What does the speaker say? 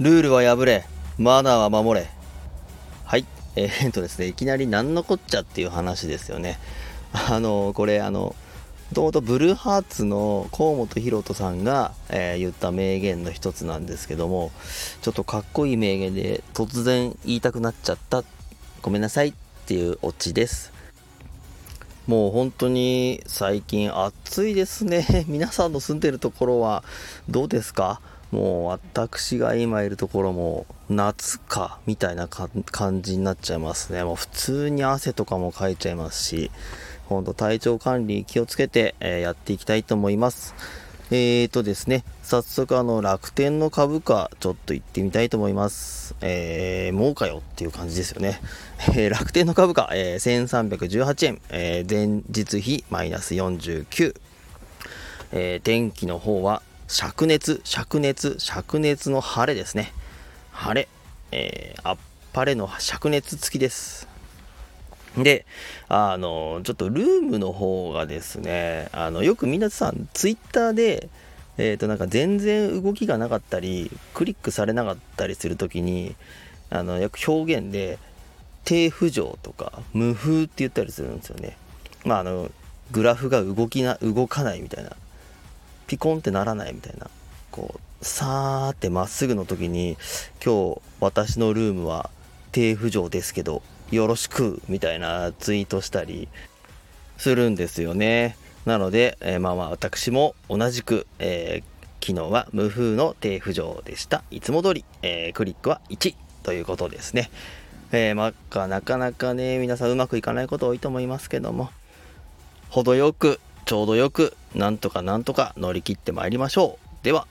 ルールは破れ、マナーは守れ。はい。えー、っとですね、いきなり何のこっちゃっていう話ですよね。あの、これ、あの、もともとブルーハーツの河本ロ人さんが、えー、言った名言の一つなんですけども、ちょっとかっこいい名言で突然言いたくなっちゃった。ごめんなさいっていうオチです。もう本当に最近暑いですね。皆さんの住んでるところはどうですか？もう私が今いるところも夏かみたいな感じになっちゃいますね。もう普通に汗とかもかいちゃいますし、ほんと体調管理気をつけて、え、やっていきたいと思います。えーとですね、早速あの楽天の株価ちょっと行ってみたいと思います。えー、もうかよっていう感じですよね。えー、楽天の株価、えー、1318円、えー、前日比マイナス49。えー、天気の方は灼熱、灼熱、灼熱の晴れですね。晴れ。えー、あっぱれの灼熱付きです。で、あの、ちょっとルームの方がですね、あの、よく皆さん、ツイッターで、えっ、ー、と、なんか全然動きがなかったり、クリックされなかったりするときに、あの、よく表現で、低浮上とか、無風って言ったりするんですよね。まあ、あの、グラフが動きな、動かないみたいな。ピコンってならないみたいなこうさーってまっすぐの時に今日私のルームは低浮上ですけどよろしくみたいなツイートしたりするんですよね。なので、えー、まあまあ私も同じく、えー、昨日は無風の低浮上でした。いつも通り、えー、クリックは1ということですね。えー、まあ、なかなかね皆さんうまくいかないこと多いと思いますけども程よくちょうどよくなんとかなんとか乗り切ってまいりましょう。では。